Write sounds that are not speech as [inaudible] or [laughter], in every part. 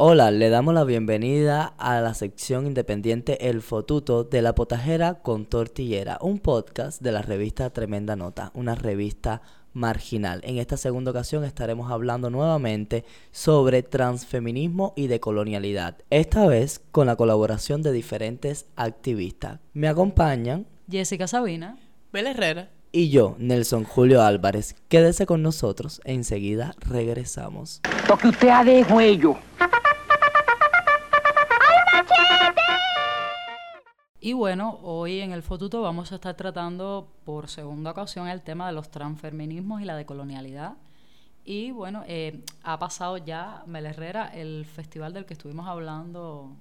Hola, le damos la bienvenida a la sección independiente El Fotuto de la Potajera con Tortillera, un podcast de la revista Tremenda Nota, una revista marginal. En esta segunda ocasión estaremos hablando nuevamente sobre transfeminismo y decolonialidad, esta vez con la colaboración de diferentes activistas. Me acompañan Jessica Sabina, Mel Herrera y yo, Nelson Julio Álvarez. Quédese con nosotros, enseguida regresamos. Lo que usted ha de Y bueno, hoy en el Fotuto vamos a estar tratando por segunda ocasión el tema de los transfeminismos y la decolonialidad. Y bueno, eh, ha pasado ya, Mel Herrera, el festival del que estuvimos hablando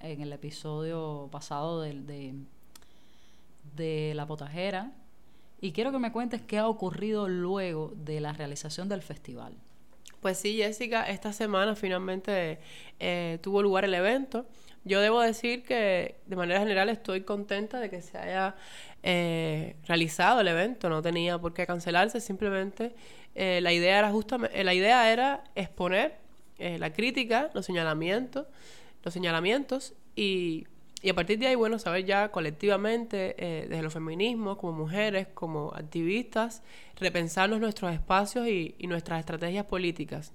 en el episodio pasado de, de La Potajera. Y quiero que me cuentes qué ha ocurrido luego de la realización del festival. Pues sí, Jessica, esta semana finalmente eh, tuvo lugar el evento. Yo debo decir que de manera general estoy contenta de que se haya eh, realizado el evento, no tenía por qué cancelarse, simplemente eh, la idea era justamente, la idea era exponer eh, la crítica, los señalamientos, los señalamientos y, y, a partir de ahí, bueno, saber ya colectivamente, desde los feminismos, como mujeres, como activistas, repensarnos nuestros espacios y nuestras estrategias políticas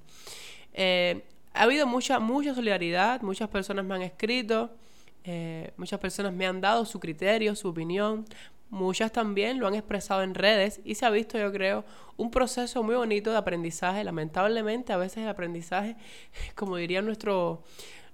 ha habido mucha, mucha solidaridad, muchas personas me han escrito, eh, muchas personas me han dado su criterio, su opinión, muchas también lo han expresado en redes y se ha visto, yo creo, un proceso muy bonito de aprendizaje. Lamentablemente, a veces el aprendizaje, [laughs] como dirían nuestros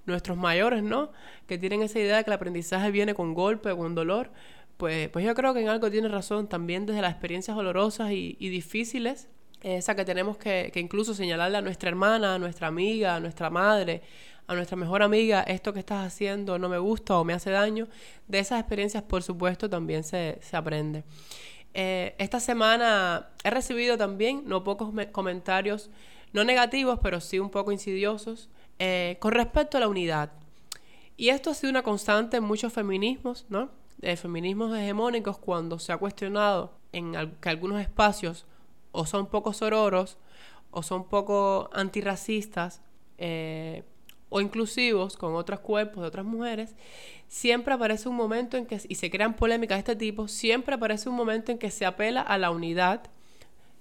nuestros mayores, ¿no? Que tienen esa idea de que el aprendizaje viene con golpe, con dolor. Pues, pues yo creo que en algo tiene razón también desde las experiencias dolorosas y difíciles esa que tenemos que, que, incluso señalarle a nuestra hermana, a nuestra amiga, a nuestra madre, a nuestra mejor amiga, esto que estás haciendo no me gusta o me hace daño. De esas experiencias, por supuesto, también se, se aprende. Eh, esta semana he recibido también no pocos comentarios, no negativos, pero sí un poco insidiosos, eh, con respecto a la unidad. Y esto ha sido una constante en muchos feminismos, ¿no? De feminismos hegemónicos, cuando se ha cuestionado en que algunos espacios o son poco sororos, o son poco antirracistas, eh, o inclusivos con otros cuerpos de otras mujeres, siempre aparece un momento en que, y se crean polémicas de este tipo, siempre aparece un momento en que se apela a la unidad,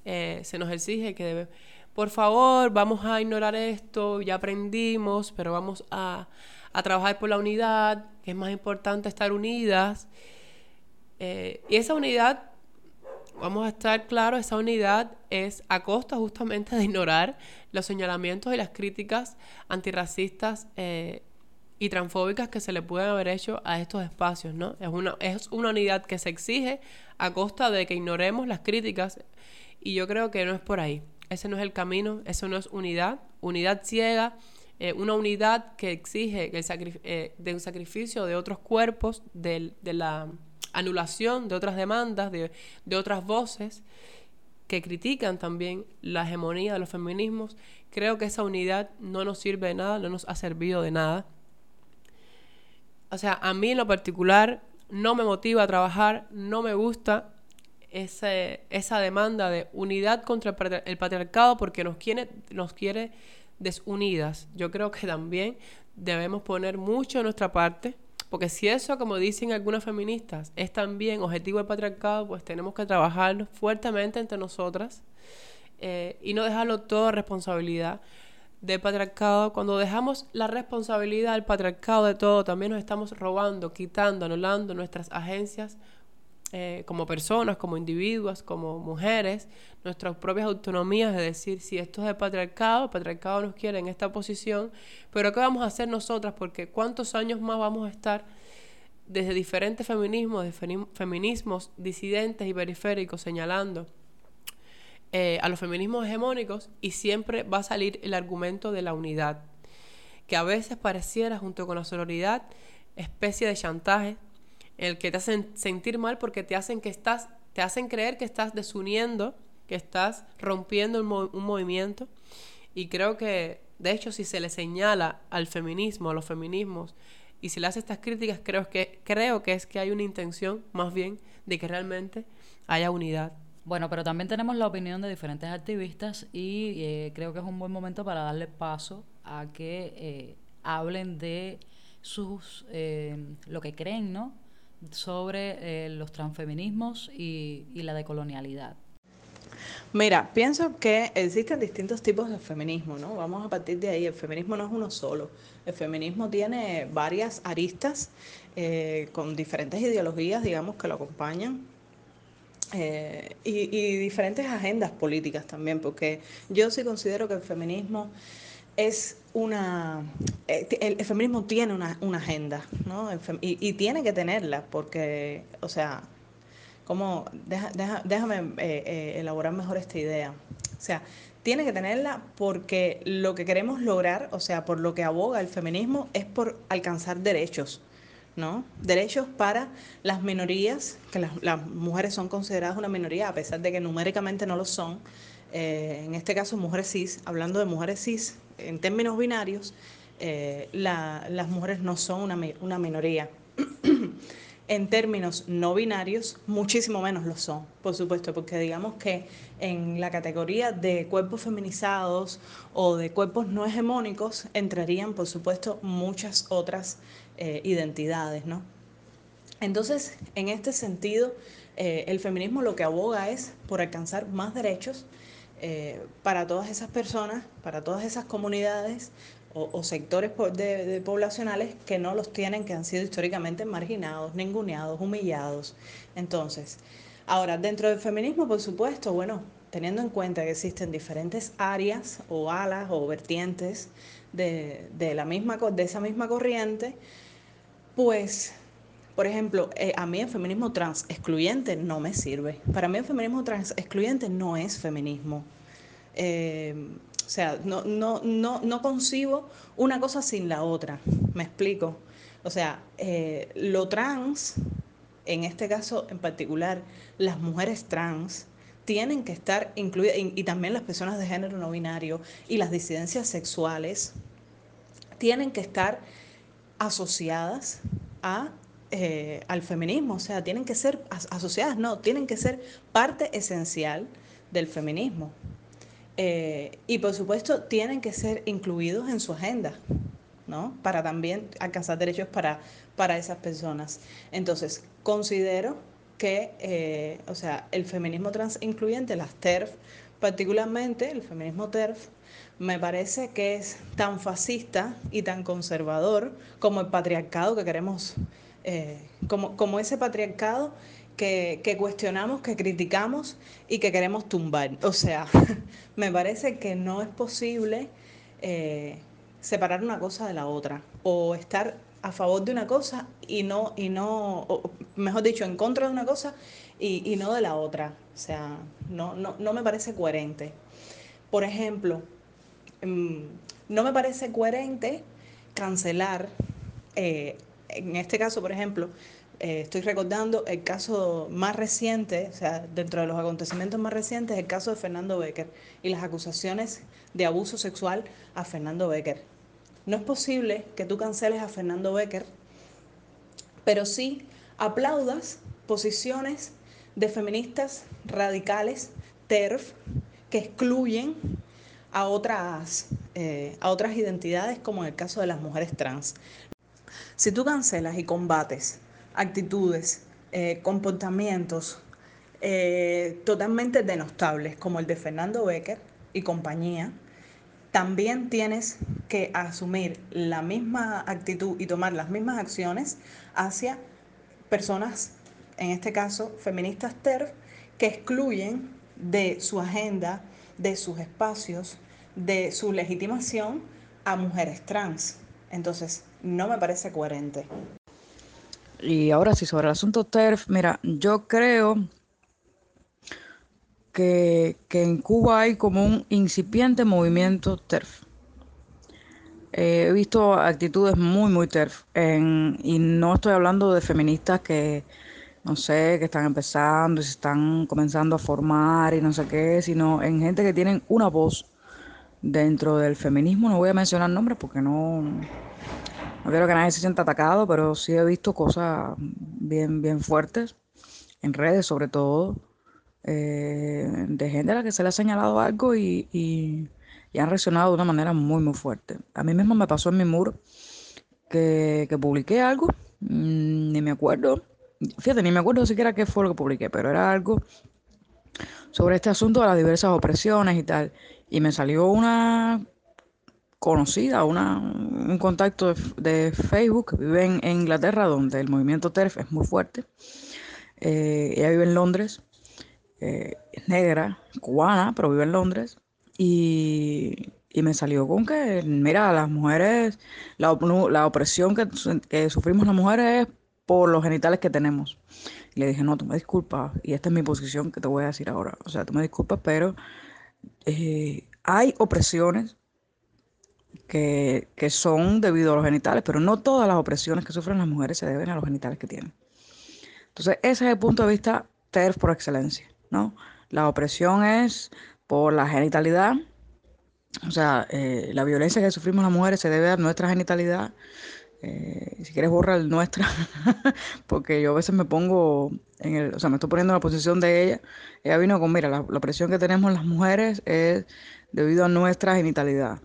eh, se nos exige que por favor, vamos a ignorar esto, ya aprendimos, pero vamos a, a trabajar por la unidad, que es más importante estar unidas. Eh, y esa unidad vamos a estar claros, esa unidad es a costa justamente de ignorar los señalamientos y las críticas antirracistas eh, y transfóbicas que se le pueden haber hecho a estos espacios, ¿no? Es una, es una unidad que se exige a costa de que ignoremos las críticas y yo creo que no es por ahí. Ese no es el camino, eso no es unidad. Unidad ciega, eh, una unidad que exige el eh, de un sacrificio de otros cuerpos, de la anulación de otras demandas, de, otras voces que critican también la hegemonía de los feminismos, creo que esa unidad no nos sirve de nada, no nos ha servido de nada. O sea, a mí en lo particular no me motiva a trabajar, no me gusta ese, esa demanda de unidad contra el patriarcado porque nos quiere, nos quiere desunidas. Yo creo que también debemos poner mucho de nuestra parte porque si eso, como dicen algunas feministas, es también objetivo del patriarcado, pues tenemos que trabajarlo fuertemente entre nosotras eh, y no dejarlo todo responsabilidad del patriarcado. Cuando dejamos la responsabilidad del patriarcado de todo, también nos estamos robando, quitando, anulando nuestras agencias eh, como personas, como individuos, como mujeres, nuestras propias autonomías de decir si esto es el patriarcado, el patriarcado nos quiere en esta posición, pero ¿qué vamos a hacer nosotras? Porque ¿cuántos años más vamos a estar desde diferentes feminismos, de feminismos disidentes y periféricos señalando eh, a los feminismos hegemónicos y siempre va a salir el argumento de la unidad, que a veces pareciera junto con la sororidad especie de chantaje el que te hacen sentir mal porque te hacen que estás, te hacen creer que estás desuniendo, que estás rompiendo un, movimiento. Y creo que, de hecho, si se le señala al feminismo, a los feminismos, y se le hace estas críticas, creo que, creo que es que hay una intención más bien de que realmente haya unidad. Bueno, pero también tenemos la opinión de diferentes activistas y eh, creo que es un buen momento para darle paso a que eh, hablen de sus eh, lo que creen, ¿no? Sobre eh, los transfeminismos y, la decolonialidad. Mira, pienso que existen distintos tipos de feminismo, ¿no? Vamos a partir de ahí. El feminismo no es uno solo. El feminismo tiene varias aristas eh, con diferentes ideologías, digamos, que lo acompañan. Eh, y, diferentes agendas políticas también, porque yo sí considero que el feminismo es una... Eh, el, feminismo tiene una, una agenda, ¿no? y, y, tiene que tenerla, porque, o sea, como, deja, deja, déjame eh, eh, elaborar mejor esta idea. O sea, tiene que tenerla porque lo que queremos lograr, o sea, por lo que aboga el feminismo, es por alcanzar derechos, ¿no? Derechos para las minorías, que las, las mujeres son consideradas una minoría, a pesar de que numéricamente no lo son. En este caso, mujeres cis, hablando de mujeres cis, en términos binarios, eh, la, las mujeres no son una, una minoría. [clears throat] en términos no binarios, muchísimo menos lo son, por supuesto, porque digamos que en la categoría de cuerpos feminizados o de cuerpos no hegemónicos entrarían, por supuesto, muchas otras eh, identidades, ¿no? Entonces, en este sentido, eh, el feminismo lo que aboga es por alcanzar más derechos eh, para todas esas personas, para todas esas comunidades, o, o sectores de, de poblacionales que no los tienen, que han sido históricamente marginados, ninguneados, humillados. Entonces, ahora, dentro del feminismo, por supuesto, bueno, teniendo en cuenta que existen diferentes áreas o alas o vertientes de, de, la misma, de esa misma corriente, pues, por ejemplo, eh, a mí el feminismo trans excluyente no me sirve. Para mí el feminismo trans excluyente no es feminismo. Eh, o sea, no, no, no, no concibo una cosa sin la otra. Me explico. O sea, eh, lo trans, en este caso en particular, las mujeres trans, tienen que estar incluidas, y, también las personas de género no binario y las disidencias sexuales, tienen que estar asociadas a, eh, al feminismo, o sea, tienen que ser as asociadas, no, tienen que ser parte esencial del feminismo. Eh, y por supuesto tienen que ser incluidos en su agenda, ¿no? Para también alcanzar derechos para, para esas personas. Entonces, considero que, eh, o sea, el feminismo trans incluyente, las TERF, particularmente el feminismo TERF, me parece que es tan fascista y tan conservador como el patriarcado que queremos, eh, como, como ese patriarcado que, que, cuestionamos, que criticamos y que queremos tumbar. O sea, [laughs] me parece que no es posible eh, separar una cosa de la otra o estar a favor de una cosa y no, y no mejor dicho, en contra de una cosa y, y no de la otra. O sea, no, no, no, me parece coherente. Por ejemplo, mmm, no me parece coherente cancelar, eh, en este caso, por ejemplo, eh, estoy recordando el caso más reciente, o sea, dentro de los acontecimientos más recientes, el caso de Fernando Becker y las acusaciones de abuso sexual a Fernando Becker. No es posible que tú canceles a Fernando Becker, pero sí aplaudas posiciones de feministas radicales, TERF, que excluyen a otras, eh, a otras identidades, como en el caso de las mujeres trans. Si tú cancelas y combates actitudes, eh, comportamientos eh, totalmente denostables, como el de Fernando Becker y compañía, también tienes que asumir la misma actitud y tomar las mismas acciones hacia personas, en este caso feministas TERF, que excluyen de su agenda, de sus espacios, de su legitimación a mujeres trans. Entonces, no me parece coherente. Y ahora sí, sobre el asunto TERF, mira, yo creo que, que en Cuba hay como un incipiente movimiento TERF. Eh, he visto actitudes muy, muy TERF. Y no estoy hablando de feministas que, no sé, que están empezando y se están comenzando a formar y no sé qué, sino en gente que tienen una voz dentro del feminismo. No voy a mencionar nombres porque no, no quiero que nadie se sienta atacado, pero sí he visto cosas bien, bien fuertes, en redes sobre todo, eh, de gente a la que se le ha señalado algo y, y, y han reaccionado de una manera muy, muy fuerte. A mí mismo me pasó en mi muro que, que publiqué algo, mm, ni me acuerdo, fíjate, ni me acuerdo siquiera qué fue lo que publiqué, pero era algo sobre este asunto de las diversas opresiones y tal. Y me salió una conocida, una, un contacto de, Facebook vive en, Inglaterra, donde el movimiento TERF es muy fuerte. Eh, ella vive en Londres, eh, es negra, cubana, pero vive en Londres. Y, me salió con que, mira, las mujeres, la, opresión que, que, sufrimos las mujeres es por los genitales que tenemos. Y le dije, no, tú me disculpas, y esta es mi posición que te voy a decir ahora. O sea, tú me disculpas, pero eh, hay opresiones que, que, son debido a los genitales, pero no todas las opresiones que sufren las mujeres se deben a los genitales que tienen. Entonces, ese es el punto de vista TERF por excelencia, ¿no? La opresión es por la genitalidad, o sea, eh, la violencia que sufrimos las mujeres se debe a nuestra genitalidad. Eh, si quieres borrar nuestra, [laughs] porque yo a veces me pongo en el, o sea, me estoy poniendo en la posición de ella. Ella vino con, mira, la, opresión que tenemos las mujeres es debido a nuestra genitalidad.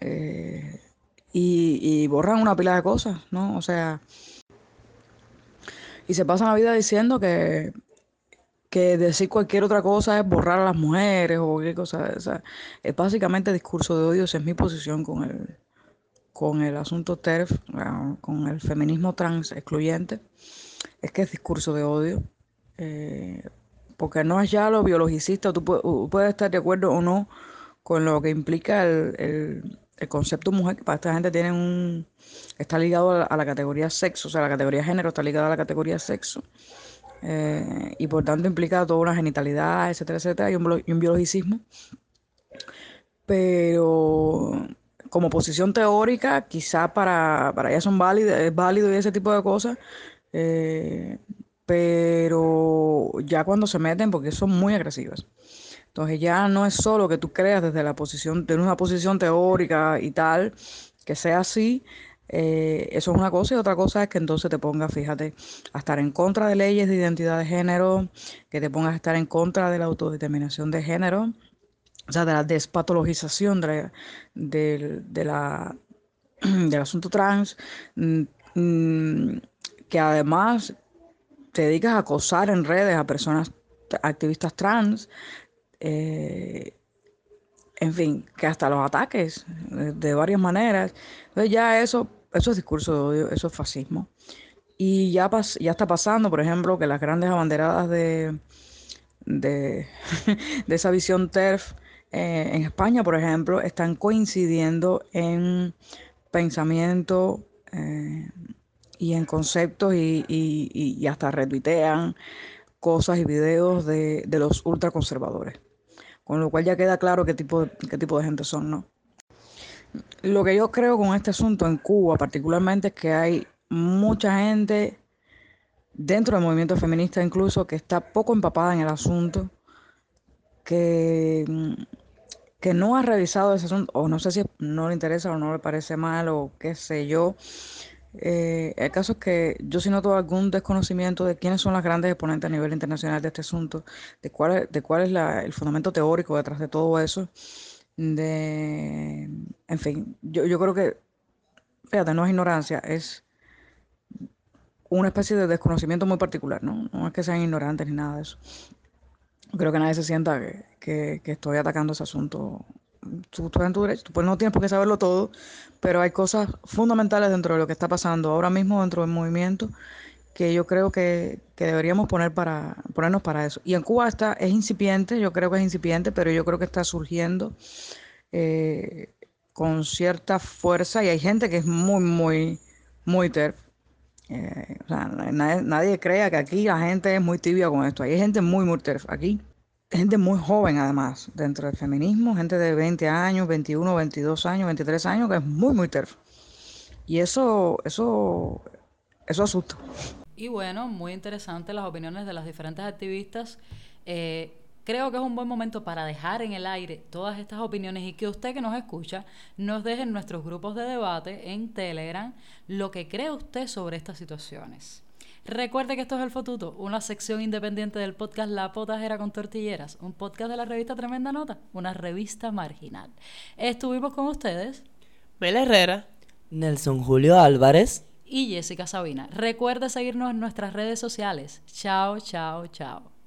Eh, y, borran una pila de cosas, ¿no? O sea, y se pasan la vida diciendo que, que decir cualquier otra cosa es borrar a las mujeres o qué cosa. O sea, es básicamente discurso de odio, esa es mi posición con el, con el asunto TERF, con el feminismo trans excluyente, es que es discurso de odio. Eh, porque no es ya lo biologicista, tú puedes, estar de acuerdo o no con lo que implica el, el concepto mujer, que para esta gente tiene un, está ligado a la, categoría sexo, o sea, la categoría género está ligada a la categoría sexo. Eh, y por tanto implica toda una genitalidad, etcétera, etcétera, y un, y un biologicismo. Pero como posición teórica, quizá para, para ellas son válidas, es válido y ese tipo de cosas, eh, pero ya cuando se meten, porque son muy agresivas. Entonces ya no es solo que tú creas desde la posición, de una posición teórica y tal, que sea así, eh, eso es una cosa y otra cosa es que entonces te pongas, fíjate, a estar en contra de leyes de identidad de género, que te pongas a estar en contra de la autodeterminación de género, o sea, de la despatologización de, de, [clears throat] del asunto trans, mm, mm, que además te dedicas a acosar en redes a personas activistas trans, eh, en fin, que hasta los ataques de, varias maneras. Entonces ya eso, eso es discurso de odio, eso es fascismo. Y ya, ya está pasando, por ejemplo, que las grandes abanderadas de, de, [laughs] esa visión TERF eh, en España, por ejemplo, están coincidiendo en pensamiento eh, y en conceptos y, y, hasta retuitean cosas y videos de, de los ultraconservadores con lo cual ya queda claro qué tipo qué tipo de gente son, ¿no? Lo que yo creo con este asunto en Cuba particularmente es que hay mucha gente dentro del movimiento feminista incluso que está poco empapada en el asunto, que, que no ha revisado ese asunto, o no sé si no le interesa o no le parece mal o qué sé yo, eh, el caso es que yo sí noto algún desconocimiento de quiénes son las grandes exponentes a nivel internacional de este asunto, de cuál es, de cuál es el fundamento teórico detrás de todo eso. De, en fin, yo, yo creo que, fíjate, no es ignorancia, es una especie de desconocimiento muy particular, ¿no? No es que sean ignorantes ni nada de eso. Creo que nadie se sienta que, que estoy atacando ese asunto tú, estás en tu derecho, tú pues no tienes por qué saberlo todo, pero hay cosas fundamentales dentro de lo que está pasando ahora mismo dentro del movimiento que yo creo que, deberíamos poner para, ponernos para eso. Y en Cuba está, es incipiente, yo creo que es incipiente, pero yo creo que está surgiendo eh, con cierta fuerza y hay gente que es muy, muy, muy terf. Eh, o sea, nadie, crea que aquí la gente es muy tibia con esto. Hay gente muy, muy aquí gente muy joven además dentro del feminismo, gente de 20 años, 21, 22 años, 23 años, que es muy, muy terf. Y eso, eso, eso asusta. Y bueno, muy interesante las opiniones de las diferentes activistas. Eh, creo que es un buen momento para dejar en el aire todas estas opiniones y que usted que nos escucha nos deje en nuestros grupos de debate en Telegram lo que cree usted sobre estas situaciones. Recuerde que esto es El Fotuto, una sección independiente del podcast La Potajera con Tortilleras, un podcast de la revista Tremenda Nota, una revista marginal. Estuvimos con ustedes Mel Herrera. Nelson Julio Álvarez. y Jessica Sabina. Recuerde seguirnos en nuestras redes sociales. Chao, chao, chao.